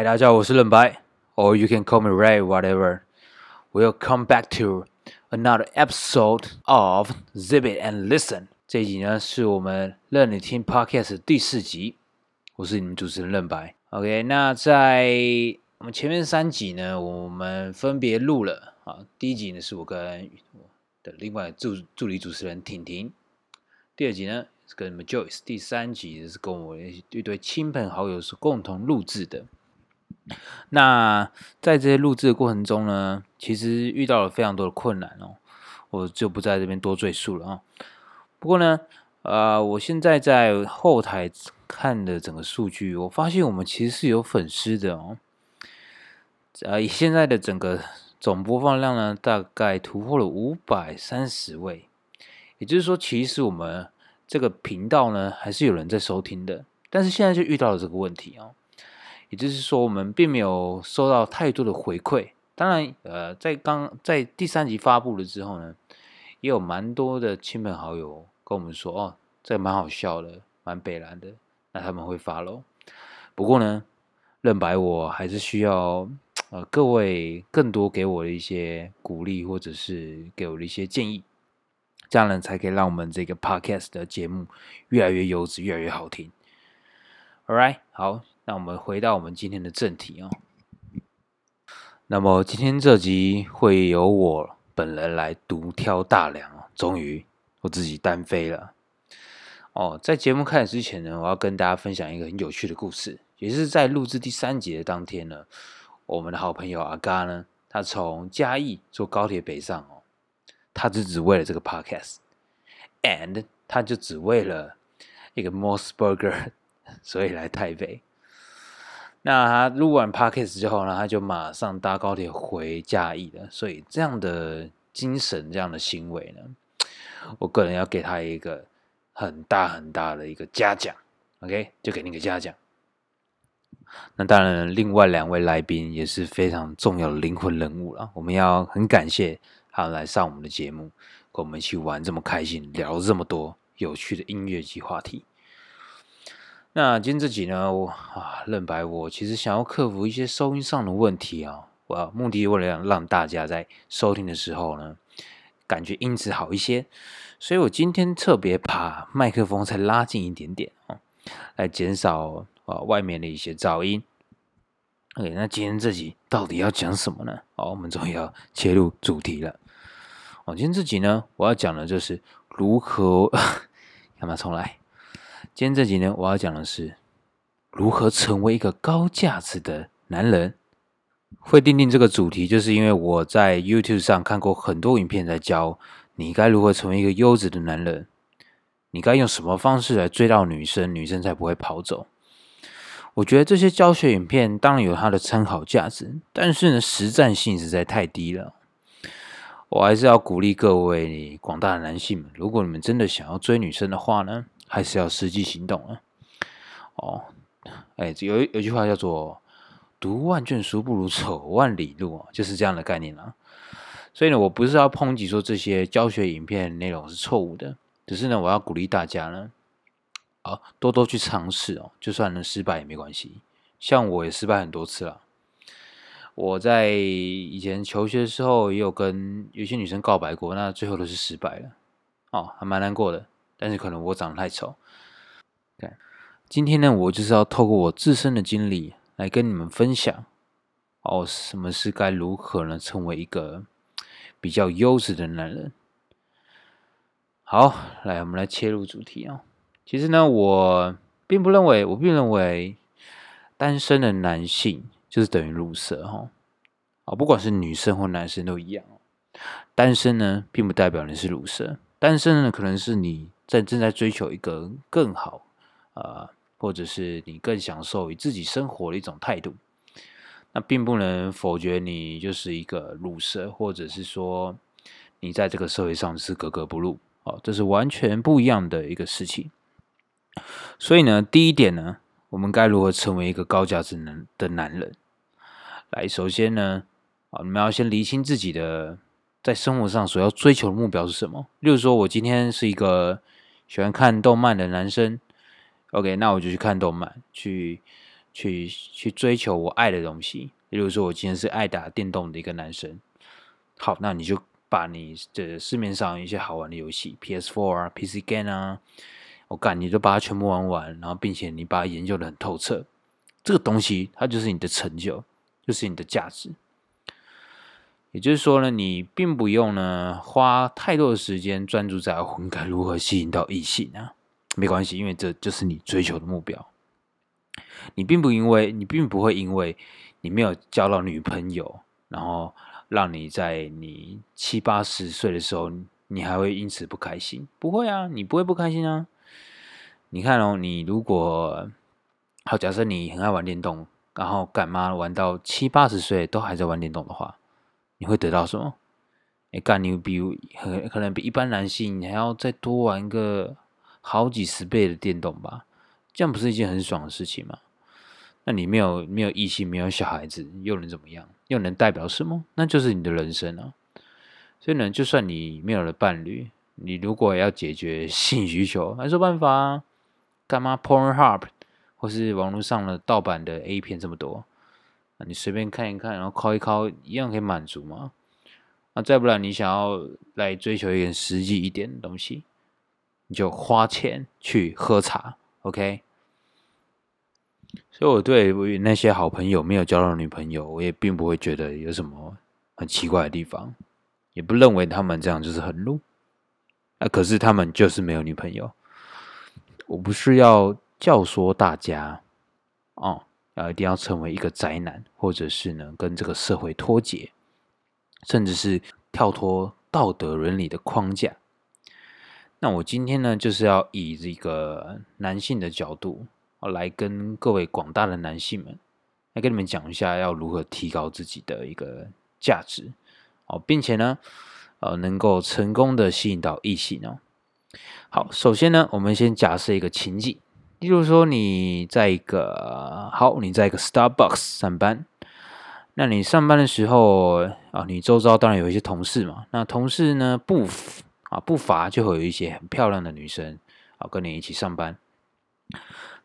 嗨，大家好，我是冷白，or you can call me Ray, whatever. We'll come back to another episode of Zip It and Listen。这一集呢是我们任你听 Podcast 第四集，我是你们主持人任白。OK，那在我们前面三集呢，我们分别录了啊。第一集呢是我跟我的另外助助理主持人婷婷，第二集呢是跟你们 Joyce，第三集是跟我一堆亲朋好友是共同录制的。那在这些录制的过程中呢，其实遇到了非常多的困难哦，我就不在这边多赘述了啊。不过呢，呃，我现在在后台看的整个数据，我发现我们其实是有粉丝的哦。呃，以现在的整个总播放量呢，大概突破了五百三十位，也就是说，其实我们这个频道呢，还是有人在收听的。但是现在就遇到了这个问题哦。也就是说，我们并没有收到太多的回馈。当然，呃，在刚在第三集发布了之后呢，也有蛮多的亲朋好友跟我们说：“哦，这蛮好笑的，蛮北蓝的。”那他们会发喽。不过呢，认白我还是需要呃各位更多给我的一些鼓励，或者是给我的一些建议，这样呢才可以让我们这个 podcast 的节目越来越优质，越来越好听。All right，好。那我们回到我们今天的正题哦。那么今天这集会由我本人来独挑大梁哦，终于我自己单飞了哦。在节目开始之前呢，我要跟大家分享一个很有趣的故事，也是在录制第三集的当天呢，我们的好朋友阿嘎呢，他从嘉义坐高铁北上哦，他就只为了这个 podcast，and 他就只为了一个 Mossburger，所以来台北。那他录完 podcast 之后呢，他就马上搭高铁回嘉义了。所以这样的精神、这样的行为呢，我个人要给他一个很大很大的一个嘉奖。OK，就给你个嘉奖。那当然，另外两位来宾也是非常重要的灵魂人物了。我们要很感谢他们来上我们的节目，跟我们一起玩这么开心，聊这么多有趣的音乐及话题。那今天这集呢，我啊认白我其实想要克服一些收音上的问题啊，我目的为了让大家在收听的时候呢，感觉音质好一些，所以我今天特别把麦克风再拉近一点点啊，来减少啊外面的一些噪音。OK，那今天这集到底要讲什么呢？好，我们终于要切入主题了。哦，今天这集呢，我要讲的就是如何 干嘛重来。今天这集呢，我要讲的是如何成为一个高价值的男人。会定定这个主题，就是因为我在 YouTube 上看过很多影片，在教你该如何成为一个优质的男人，你该用什么方式来追到女生，女生才不会跑走。我觉得这些教学影片当然有它的参考价值，但是呢，实战性实在太低了。我还是要鼓励各位广大的男性们，如果你们真的想要追女生的话呢？还是要实际行动啊！哦，哎，有有句话叫做“读万卷书不如走万里路”啊，就是这样的概念啊。所以呢，我不是要抨击说这些教学影片内容是错误的，只是呢，我要鼓励大家呢，啊，多多去尝试哦，就算能失败也没关系。像我也失败很多次了。我在以前求学的时候，也有跟有些女生告白过，那最后都是失败了，哦，还蛮难过的。但是可能我长得太丑。对，今天呢，我就是要透过我自身的经历来跟你们分享，哦，什么是该如何呢？成为一个比较优质的男人。好，来，我们来切入主题啊。其实呢，我并不认为，我并认为单身的男性就是等于乳色哈。啊，不管是女生或男生都一样。单身呢，并不代表你是乳蛇，单身呢，可能是你。正正在追求一个更好，呃，或者是你更享受与自己生活的一种态度，那并不能否决你就是一个乳蛇，或者是说你在这个社会上是格格不入，哦，这是完全不一样的一个事情。所以呢，第一点呢，我们该如何成为一个高价值男的男人？来，首先呢，啊，你们要先厘清自己的在生活上所要追求的目标是什么。例如说，我今天是一个。喜欢看动漫的男生，OK，那我就去看动漫，去去去追求我爱的东西。例如说，我今天是爱打电动的一个男生，好，那你就把你的市面上一些好玩的游戏，PS4 啊、PC game 啊，我干，你都把它全部玩完，然后并且你把它研究的很透彻，这个东西它就是你的成就，就是你的价值。也就是说呢，你并不用呢花太多的时间专注在我该如何吸引到异性啊，没关系，因为这就是你追求的目标。你并不因为你并不会因为你没有交到女朋友，然后让你在你七八十岁的时候，你还会因此不开心？不会啊，你不会不开心啊。你看哦，你如果好，假设你很爱玩电动，然后干妈玩到七八十岁都还在玩电动的话，你会得到什么？哎，干你比很可能比一般男性你还要再多玩个好几十倍的电动吧？这样不是一件很爽的事情吗？那你没有没有异性，没有小孩子，又能怎么样？又能代表什么？那就是你的人生啊！所以呢，就算你没有了伴侣，你如果要解决性需求，还是办法啊！干嘛 Pornhub 或是网络上的盗版的 A 片这么多？你随便看一看，然后敲一敲，一样可以满足吗？那再不然，你想要来追求一点实际一点的东西，你就花钱去喝茶，OK？所以，我对我那些好朋友没有交到女朋友，我也并不会觉得有什么很奇怪的地方，也不认为他们这样就是很 low。啊，可是他们就是没有女朋友。我不是要教唆大家，哦，要一定要成为一个宅男，或者是呢跟这个社会脱节，甚至是跳脱道德伦理的框架。那我今天呢，就是要以这个男性的角度。来跟各位广大的男性们，来跟你们讲一下要如何提高自己的一个价值哦，并且呢，呃，能够成功的吸引到异性哦。好，首先呢，我们先假设一个情景，例如说你在一个好，你在一个 Starbucks 上班，那你上班的时候啊，你周遭当然有一些同事嘛，那同事呢不啊不乏就会有一些很漂亮的女生啊跟你一起上班。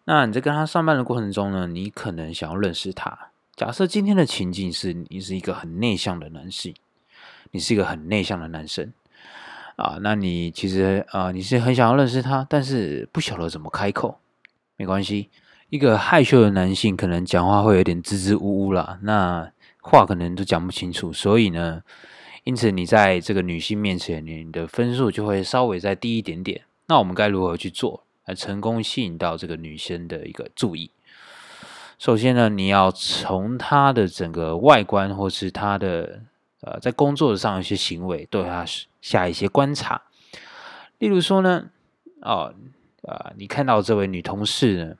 那你在跟他上班的过程中呢，你可能想要认识他。假设今天的情境是你是一个很内向的男性，你是一个很内向的男生啊，那你其实啊，你是很想要认识他，但是不晓得怎么开口。没关系，一个害羞的男性可能讲话会有点支支吾吾啦，那话可能都讲不清楚，所以呢，因此你在这个女性面前，你的分数就会稍微再低一点点。那我们该如何去做？来成功吸引到这个女生的一个注意。首先呢，你要从她的整个外观，或是她的呃在工作上一些行为，对她下一些观察。例如说呢，哦，啊，你看到这位女同事呢，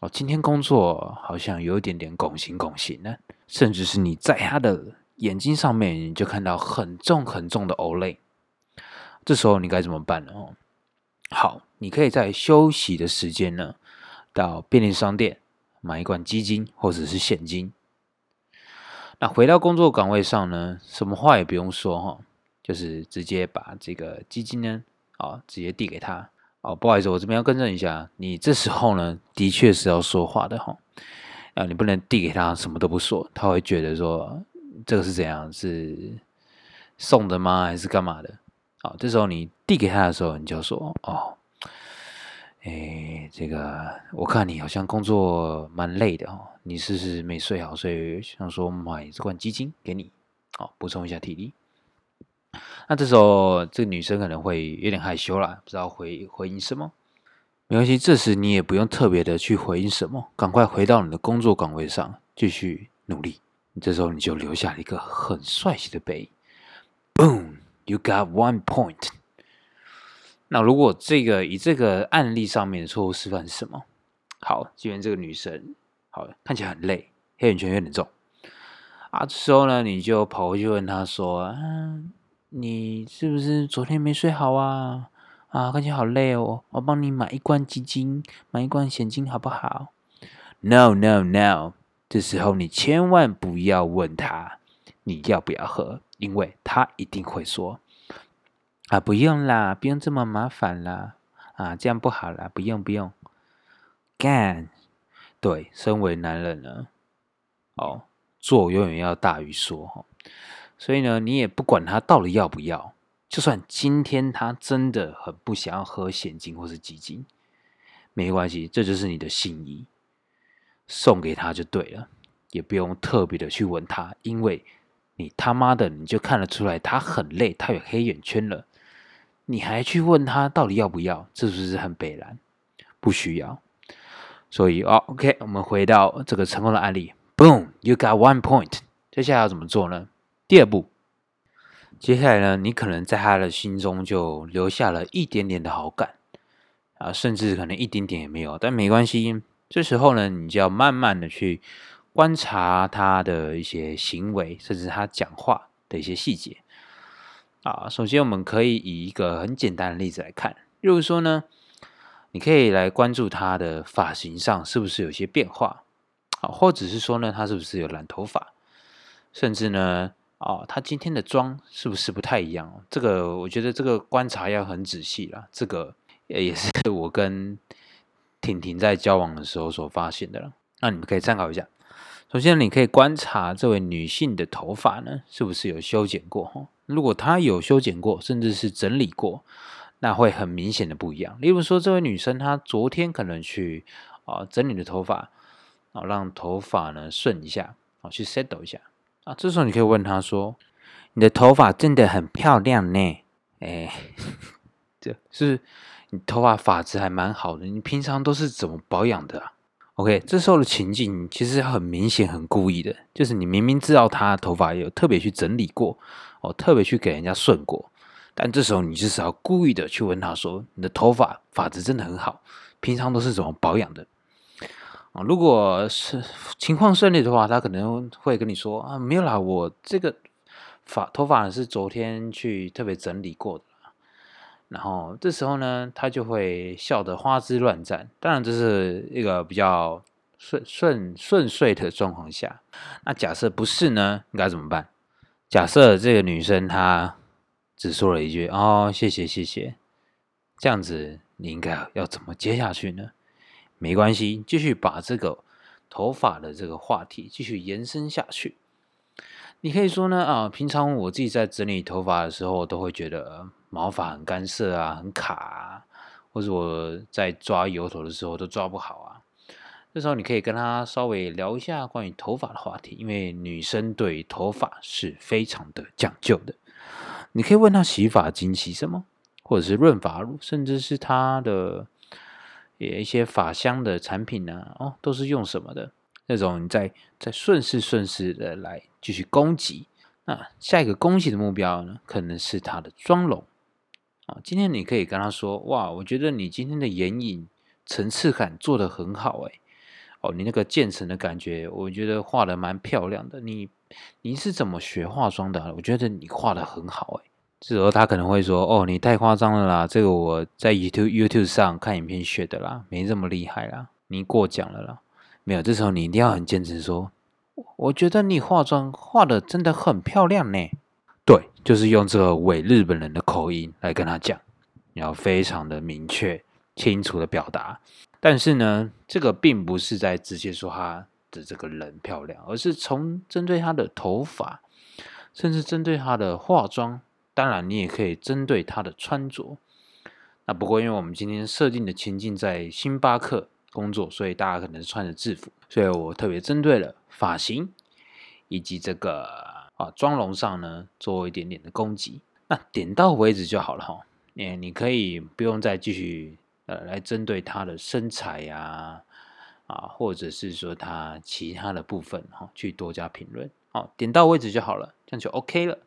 哦，今天工作好像有一点点拱形拱形呢，甚至是你在她的眼睛上面，你就看到很重很重的 Olay。这时候你该怎么办呢？哦，好。你可以在休息的时间呢，到便利商店买一罐基金或者是现金。那回到工作岗位上呢，什么话也不用说哈，就是直接把这个基金呢，啊，直接递给他。哦，不好意思，我这边要更正一下，你这时候呢，的确是要说话的哈。啊，你不能递给他什么都不说，他会觉得说这个是怎样，是送的吗，还是干嘛的？好，这时候你递给他的时候，你就说哦。哎，这个我看你好像工作蛮累的哦，你是不是没睡好？所以想说买这罐基金给你，好补充一下体力。那这时候这个女生可能会有点害羞啦，不知道回回应什么。没关系，这时你也不用特别的去回应什么，赶快回到你的工作岗位上继续努力。这时候你就留下了一个很帅气的背影。Boom，you got one point。那如果这个以这个案例上面的错误示范是什么？好，既然这个女生好看起来很累，黑眼圈有点重啊，这时候呢，你就跑过去问她说：“嗯，你是不是昨天没睡好啊？啊，看起来好累哦，我帮你买一罐基金，买一罐现金好不好？”No No No，这时候你千万不要问他你要不要喝，因为他一定会说。啊，不用啦，不用这么麻烦啦，啊，这样不好啦，不用不用。干，对，身为男人呢，哦，做永远要大于说哈。所以呢，你也不管他到底要不要，就算今天他真的很不想要喝现金或是基金，没关系，这就是你的心意，送给他就对了，也不用特别的去问他，因为你他妈的你就看得出来他很累，他有黑眼圈了，你还去问他到底要不要，这是不是很北然？不需要。所以哦，OK，我们回到这个成功的案例，Boom，you got one point。接下来要怎么做呢？第二步，接下来呢，你可能在他的心中就留下了一点点的好感啊，甚至可能一点点也没有，但没关系。这时候呢，你就要慢慢的去观察他的一些行为，甚至他讲话的一些细节啊。首先，我们可以以一个很简单的例子来看，例如说呢。你可以来关注他的发型上是不是有些变化，好，或者是说呢，他是不是有染头发，甚至呢，哦，他今天的妆是不是不太一样？这个我觉得这个观察要很仔细啦。这个也是 我跟婷婷在交往的时候所发现的了。那你们可以参考一下。首先，你可以观察这位女性的头发呢，是不是有修剪过？哈，如果她有修剪过，甚至是整理过。那会很明显的不一样。例如说，这位女生她昨天可能去啊整理的头发，啊让头发呢顺一下，啊去 settle 一下啊。这时候你可以问他说：“你的头发真的很漂亮呢，哎，这是你头发发质还蛮好的。你平常都是怎么保养的？”OK，这时候的情境其实很明显、很故意的，就是你明明知道他头发有特别去整理过，哦，特别去给人家顺过。但这时候你就是要故意的去问他说：“你的头发发质真的很好，平常都是怎么保养的？”啊，如果是情况顺利的话，他可能会跟你说：“啊，没有啦，我这个发头发是昨天去特别整理过的。”然后这时候呢，他就会笑得花枝乱颤。当然，这是一个比较顺顺顺遂的状况下。那假设不是呢，应该怎么办？假设这个女生她。只说了一句“哦，谢谢谢谢”，这样子你应该要怎么接下去呢？没关系，继续把这个头发的这个话题继续延伸下去。你可以说呢啊，平常我自己在整理头发的时候，都会觉得毛发很干涩啊，很卡，啊，或者我在抓油头的时候都抓不好啊。这时候你可以跟他稍微聊一下关于头发的话题，因为女生对头发是非常的讲究的。你可以问他洗发精洗什么，或者是润发乳，甚至是他的也一些法香的产品呢？哦，都是用什么的？那种你再再顺势顺势的来继续攻击。那下一个攻击的目标呢，可能是他的妆容啊。今天你可以跟他说：“哇，我觉得你今天的眼影层次感做得很好，哎，哦，你那个渐层的感觉，我觉得画的蛮漂亮的。你。”你是怎么学化妆的？我觉得你画的很好哎。这时候他可能会说：“哦，你太夸张了啦，这个我在 YouTube YouTube 上看影片学的啦，没这么厉害啦，你过奖了啦。”没有，这时候你一定要很坚持说：“我觉得你化妆化的真的很漂亮呢。”对，就是用这个伪日本人的口音来跟他讲，你要非常的明确、清楚的表达。但是呢，这个并不是在直接说他。的这个人漂亮，而是从针对他的头发，甚至针对他的化妆，当然你也可以针对她的穿着。那不过因为我们今天设定的情境在星巴克工作，所以大家可能穿着制服，所以我特别针对了发型以及这个啊妆容上呢做一点点的攻击。那点到为止就好了哈，你你可以不用再继续呃来针对她的身材呀。啊，或者是说他其他的部分哈，去多加评论，好，点到位置就好了，这样就 OK 了。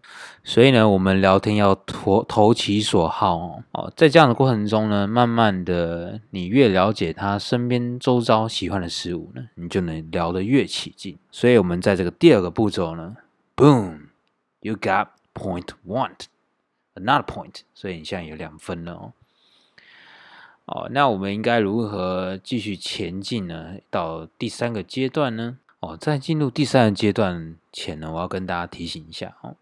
所以呢，我们聊天要投投其所好哦。哦，在这样的过程中呢，慢慢的，你越了解他身边周遭喜欢的事物呢，你就能聊得越起劲。所以，我们在这个第二个步骤呢，Boom，you got point one，another point，所以你现在有两分了哦。哦，那我们应该如何继续前进呢？到第三个阶段呢？哦，在进入第三个阶段前呢，我要跟大家提醒一下哦，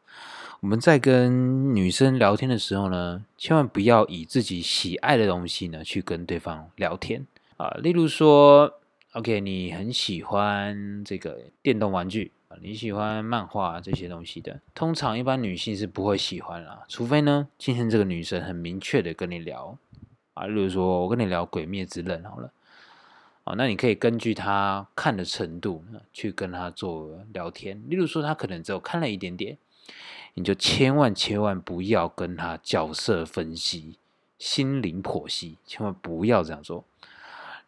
我们在跟女生聊天的时候呢，千万不要以自己喜爱的东西呢去跟对方聊天啊。例如说，OK，你很喜欢这个电动玩具啊，你喜欢漫画这些东西的，通常一般女性是不会喜欢啦，除非呢，今天这个女生很明确的跟你聊啊，例如说我跟你聊《鬼灭之刃》好了，哦，那你可以根据他看的程度去跟他做聊天，例如说他可能只有看了一点点，你就千万千万不要跟他角色分析。心灵剖析，千万不要这样做。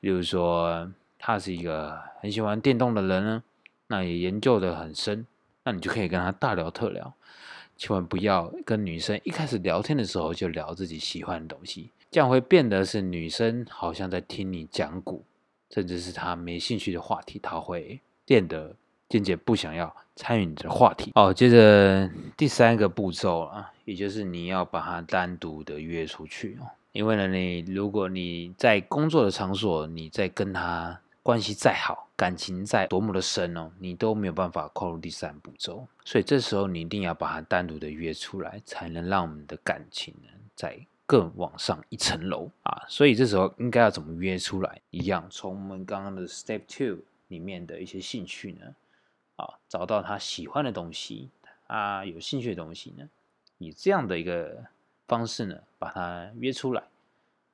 例如说，他是一个很喜欢电动的人呢，那也研究的很深，那你就可以跟他大聊特聊。千万不要跟女生一开始聊天的时候就聊自己喜欢的东西，这样会变得是女生好像在听你讲古，甚至是他没兴趣的话题，他会变得。渐渐不想要参与你的话题哦。接着第三个步骤啊，也就是你要把他单独的约出去哦。因为呢，你如果你在工作的场所，你在跟他关系再好，感情再多么的深哦，你都没有办法跨入第三步骤。所以这时候你一定要把他单独的约出来，才能让我们的感情呢再更往上一层楼啊。所以这时候应该要怎么约出来？一样，从我们刚刚的 Step Two 里面的一些兴趣呢？啊，找到他喜欢的东西，他有兴趣的东西呢，以这样的一个方式呢，把他约出来，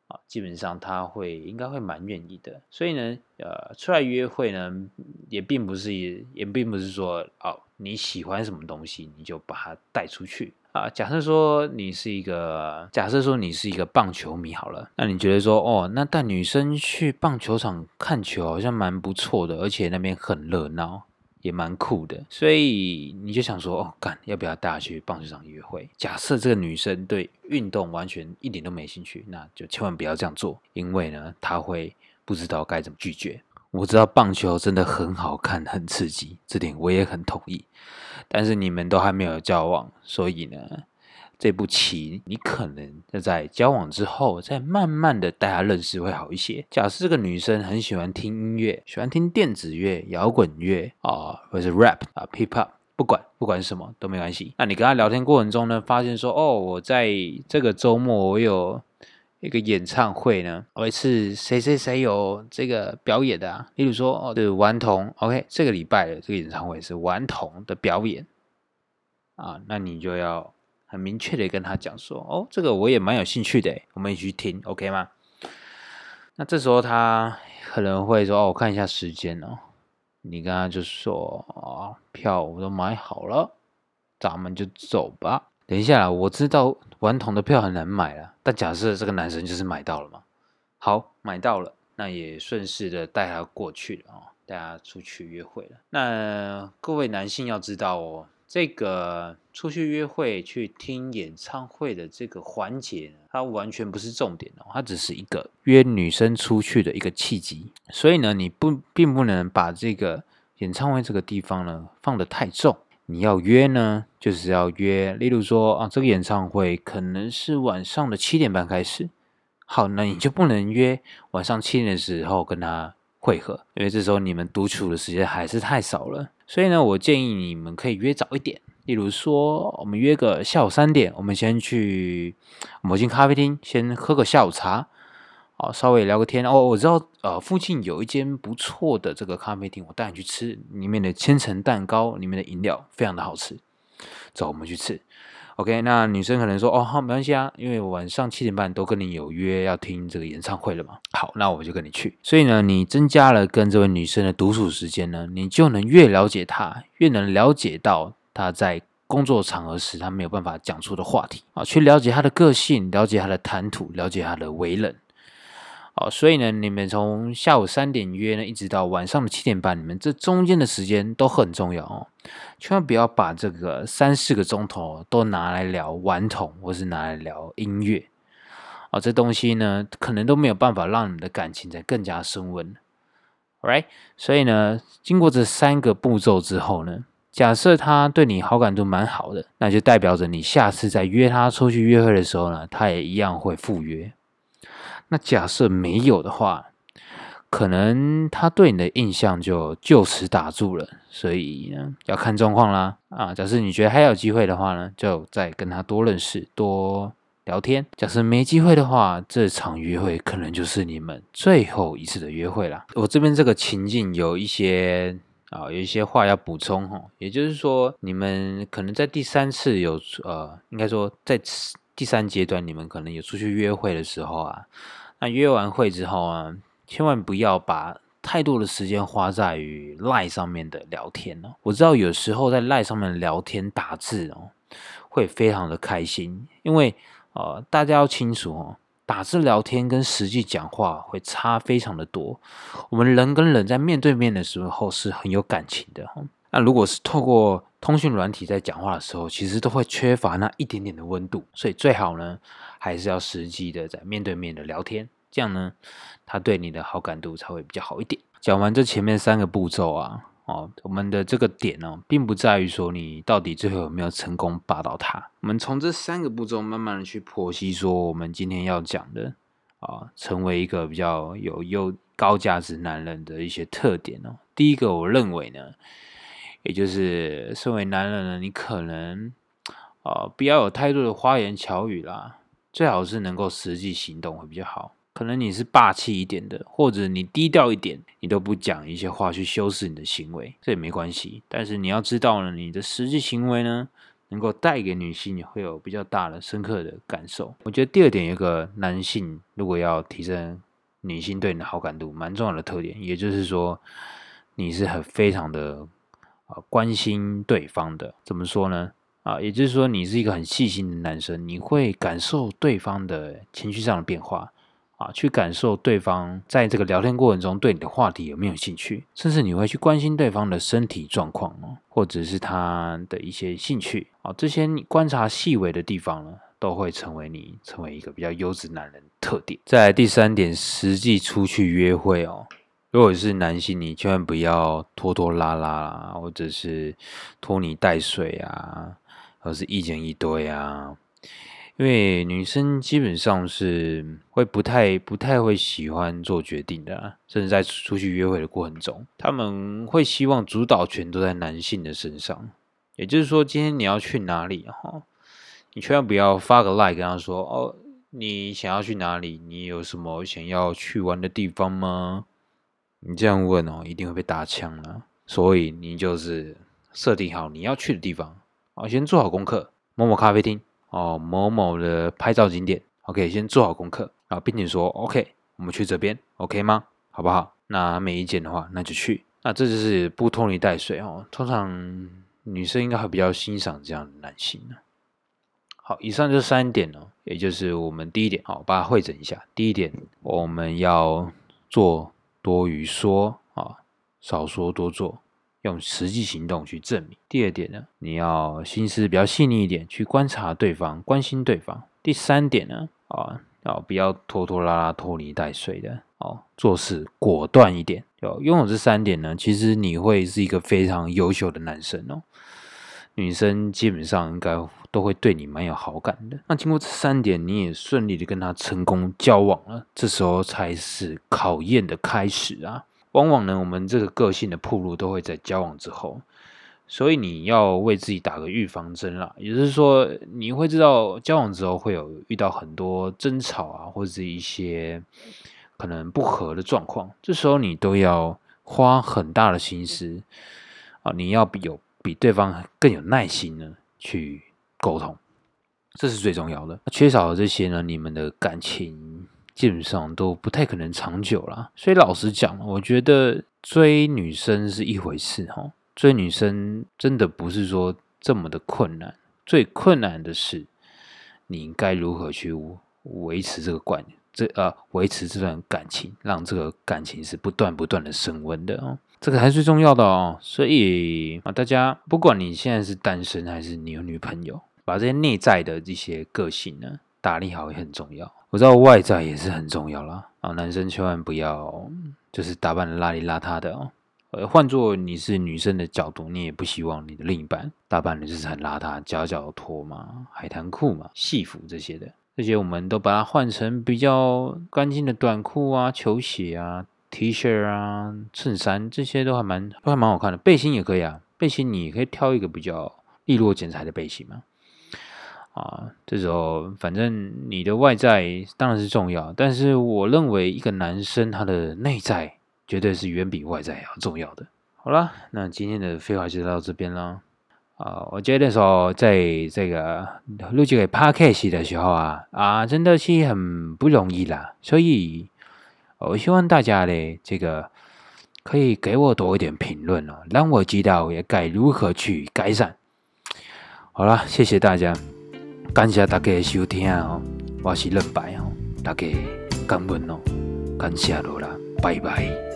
啊，基本上他会应该会蛮愿意的。所以呢，呃，出来约会呢，也并不是也并不是说哦，你喜欢什么东西你就把他带出去啊。假设说你是一个，假设说你是一个棒球迷好了，那你觉得说哦，那带女生去棒球场看球好像蛮不错的，而且那边很热闹。也蛮酷的，所以你就想说，哦，干，要不要带她去棒球场约会？假设这个女生对运动完全一点都没兴趣，那就千万不要这样做，因为呢，她会不知道该怎么拒绝。我知道棒球真的很好看，很刺激，这点我也很同意。但是你们都还没有交往，所以呢？这步棋，你可能要在交往之后，再慢慢的带她认识会好一些。假设这个女生很喜欢听音乐，喜欢听电子乐、摇滚乐啊，或是 rap 啊、hip hop，不管不管什么都没关系。那你跟她聊天过程中呢，发现说，哦，我在这个周末我有一个演唱会呢，我是谁谁谁有这个表演的啊？例如说，哦，对，顽童，OK，这个礼拜的这个演唱会是顽童的表演啊，那你就要。很明确的跟他讲说，哦，这个我也蛮有兴趣的，我们一起去听，OK 吗？那这时候他可能会说，哦，我看一下时间哦。你跟他就说，啊，票我都买好了，咱们就走吧。等一下，我知道顽童的票很难买了，但假设这个男生就是买到了嘛，好，买到了，那也顺势的带他过去了哦，带他出去约会了。那各位男性要知道哦。这个出去约会、去听演唱会的这个环节，它完全不是重点哦，它只是一个约女生出去的一个契机。所以呢，你不并不能把这个演唱会这个地方呢放得太重。你要约呢，就是要约，例如说啊，这个演唱会可能是晚上的七点半开始，好，那你就不能约晚上七点的时候跟他会合，因为这时候你们独处的时间还是太少了。所以呢，我建议你们可以约早一点，例如说，我们约个下午三点，我们先去某间咖啡厅，先喝个下午茶，好，稍微聊个天。哦，我知道，呃，附近有一间不错的这个咖啡厅，我带你去吃，里面的千层蛋糕，里面的饮料非常的好吃，走，我们去吃。OK，那女生可能说，哦，好，没关系啊，因为晚上七点半都跟你有约要听这个演唱会了嘛。好，那我就跟你去。所以呢，你增加了跟这位女生的独处时间呢，你就能越了解她，越能了解到她在工作场合时她没有办法讲出的话题啊，去了解她的个性，了解她的谈吐，了解她的为人。哦，所以呢，你们从下午三点约呢，一直到晚上的七点半，你们这中间的时间都很重要哦，千万不要把这个三四个钟头都拿来聊顽童，或是拿来聊音乐，哦，这东西呢，可能都没有办法让你们的感情再更加升温，right？所以呢，经过这三个步骤之后呢，假设他对你好感度蛮好的，那就代表着你下次再约他出去约会的时候呢，他也一样会赴约。那假设没有的话，可能他对你的印象就就此打住了，所以呢要看状况啦。啊，假设你觉得还有机会的话呢，就再跟他多认识、多聊天。假设没机会的话，这场约会可能就是你们最后一次的约会啦。我这边这个情境有一些啊，有一些话要补充哈，也就是说，你们可能在第三次有呃，应该说在第三阶段，你们可能有出去约会的时候啊，那约完会之后啊，千万不要把太多的时间花在于赖上面的聊天哦。我知道有时候在赖上面聊天打字哦。会非常的开心，因为呃，大家要清楚哦，打字聊天跟实际讲话会差非常的多。我们人跟人在面对面的时候是很有感情的。那如果是透过通讯软体在讲话的时候，其实都会缺乏那一点点的温度。所以最好呢，还是要实际的在面对面的聊天，这样呢，他对你的好感度才会比较好一点。讲完这前面三个步骤啊。哦，我们的这个点呢，并不在于说你到底最后有没有成功霸到他。我们从这三个步骤慢慢的去剖析，说我们今天要讲的啊，成为一个比较有优高价值男人的一些特点哦。第一个，我认为呢，也就是身为男人呢，你可能啊，不要有太多的花言巧语啦，最好是能够实际行动会比较好。可能你是霸气一点的，或者你低调一点，你都不讲一些话去修饰你的行为，这也没关系。但是你要知道呢，你的实际行为呢，能够带给女性会有比较大的、深刻的感受。我觉得第二点，有个男性如果要提升女性对你的好感度，蛮重要的特点，也就是说，你是很非常的啊关心对方的。怎么说呢？啊，也就是说，你是一个很细心的男生，你会感受对方的情绪上的变化。啊，去感受对方在这个聊天过程中对你的话题有没有兴趣，甚至你会去关心对方的身体状况哦，或者是他的一些兴趣啊，这些你观察细微的地方呢，都会成为你成为一个比较优质男人特点。在第三点，实际出去约会哦，如果是男性，你千万不要拖拖拉拉，或者是拖泥带水啊，而是意见一堆啊。因为女生基本上是会不太不太会喜欢做决定的，甚至在出去约会的过程中，他们会希望主导权都在男性的身上。也就是说，今天你要去哪里哈，你千万不要发个 like 跟他说哦，你想要去哪里？你有什么想要去玩的地方吗？你这样问哦，一定会被打枪了。所以你就是设定好你要去的地方，啊，先做好功课，某某咖啡厅。哦，某某的拍照景点，OK，先做好功课啊，并且说 OK，我们去这边，OK 吗？好不好？那没意见的话，那就去。那这就是不拖泥带水哦。通常女生应该会比较欣赏这样的男性呢。好，以上这三点呢，也就是我们第一点，好，把它汇整一下。第一点，我们要做多于说啊，少说多做。用实际行动去证明。第二点呢，你要心思比较细腻一点，去观察对方，关心对方。第三点呢，啊，要不要拖拖拉拉、拖泥带水的哦，做事果断一点。有拥有这三点呢，其实你会是一个非常优秀的男生哦。女生基本上应该都会对你蛮有好感的。那经过这三点，你也顺利的跟他成功交往了，这时候才是考验的开始啊。往往呢，我们这个个性的铺路都会在交往之后，所以你要为自己打个预防针啦。也就是说，你会知道交往之后会有遇到很多争吵啊，或者是一些可能不和的状况，这时候你都要花很大的心思啊，你要比有比对方更有耐心呢去沟通，这是最重要的。缺少了这些呢，你们的感情。基本上都不太可能长久啦。所以老实讲，我觉得追女生是一回事哈，追女生真的不是说这么的困难，最困难的是你应该如何去维持这个关这呃维持这段感情，让这个感情是不断不断的升温的哦，这个还是最重要的哦。所以啊，大家不管你现在是单身还是你有女朋友，把这些内在的这些个性呢打理好也很重要。我知道外在也是很重要啦，啊，男生千万不要就是打扮的邋里邋遢的哦。呃，换做你是女生的角度，你也不希望你的另一半打扮的就是很邋遢，夹脚拖嘛、海滩裤嘛、戏服这些的。这些我们都把它换成比较干净的短裤啊、球鞋啊、T 恤啊、衬衫，这些都还蛮都还蛮好看的。背心也可以啊，背心你可以挑一个比较利落剪裁的背心嘛。啊，这时候反正你的外在当然是重要，但是我认为一个男生他的内在绝对是远比外在要重要的。好了，那今天的废话就到这边了。啊，我觉得说在这个录这个 podcast 的时候啊，啊，真的是很不容易啦。所以，我希望大家呢，这个可以给我多一点评论哦，让我知道也该如何去改善。好了，谢谢大家，感谢大家的收听哦，我是任白哦，大家感恩哦，感谢罗啦，拜拜。